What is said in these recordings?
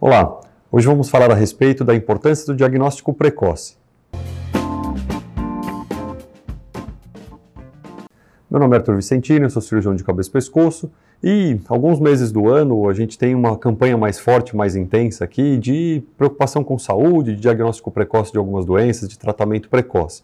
Olá, hoje vamos falar a respeito da importância do diagnóstico precoce. Meu nome é Arthur Vicentino, sou cirurgião de cabeça e pescoço e alguns meses do ano a gente tem uma campanha mais forte, mais intensa aqui de preocupação com saúde, de diagnóstico precoce de algumas doenças, de tratamento precoce.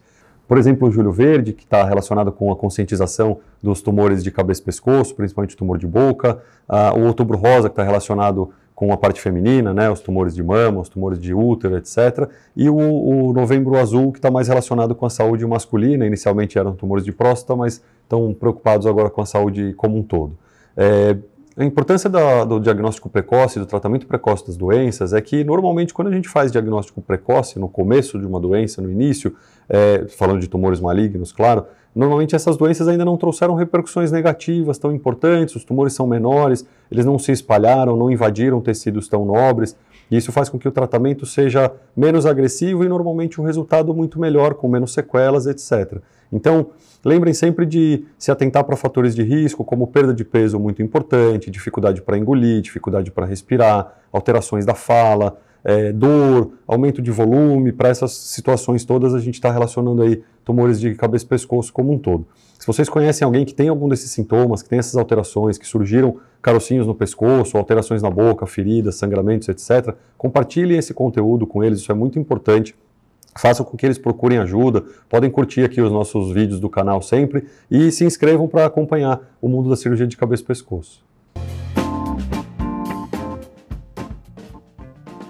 Por exemplo, o Júlio Verde, que está relacionado com a conscientização dos tumores de cabeça e pescoço, principalmente tumor de boca, uh, o Outubro Rosa, que está relacionado com a parte feminina, né, os tumores de mama, os tumores de útero, etc. E o, o Novembro Azul, que está mais relacionado com a saúde masculina. Inicialmente eram tumores de próstata, mas estão preocupados agora com a saúde como um todo. É, a importância da, do diagnóstico precoce, do tratamento precoce das doenças, é que normalmente quando a gente faz diagnóstico precoce, no começo de uma doença, no início, é, falando de tumores malignos, claro, normalmente essas doenças ainda não trouxeram repercussões negativas tão importantes, os tumores são menores, eles não se espalharam, não invadiram tecidos tão nobres, e isso faz com que o tratamento seja menos agressivo e normalmente um resultado muito melhor, com menos sequelas, etc. Então, lembrem sempre de se atentar para fatores de risco, como perda de peso muito importante, dificuldade para engolir, dificuldade para respirar, alterações da fala, é, dor, aumento de volume, para essas situações todas a gente está relacionando aí tumores de cabeça e pescoço como um todo. Se vocês conhecem alguém que tem algum desses sintomas, que tem essas alterações, que surgiram carocinhos no pescoço, alterações na boca, feridas, sangramentos, etc., compartilhem esse conteúdo com eles, isso é muito importante façam com que eles procurem ajuda, podem curtir aqui os nossos vídeos do canal sempre e se inscrevam para acompanhar o mundo da cirurgia de cabeça e pescoço.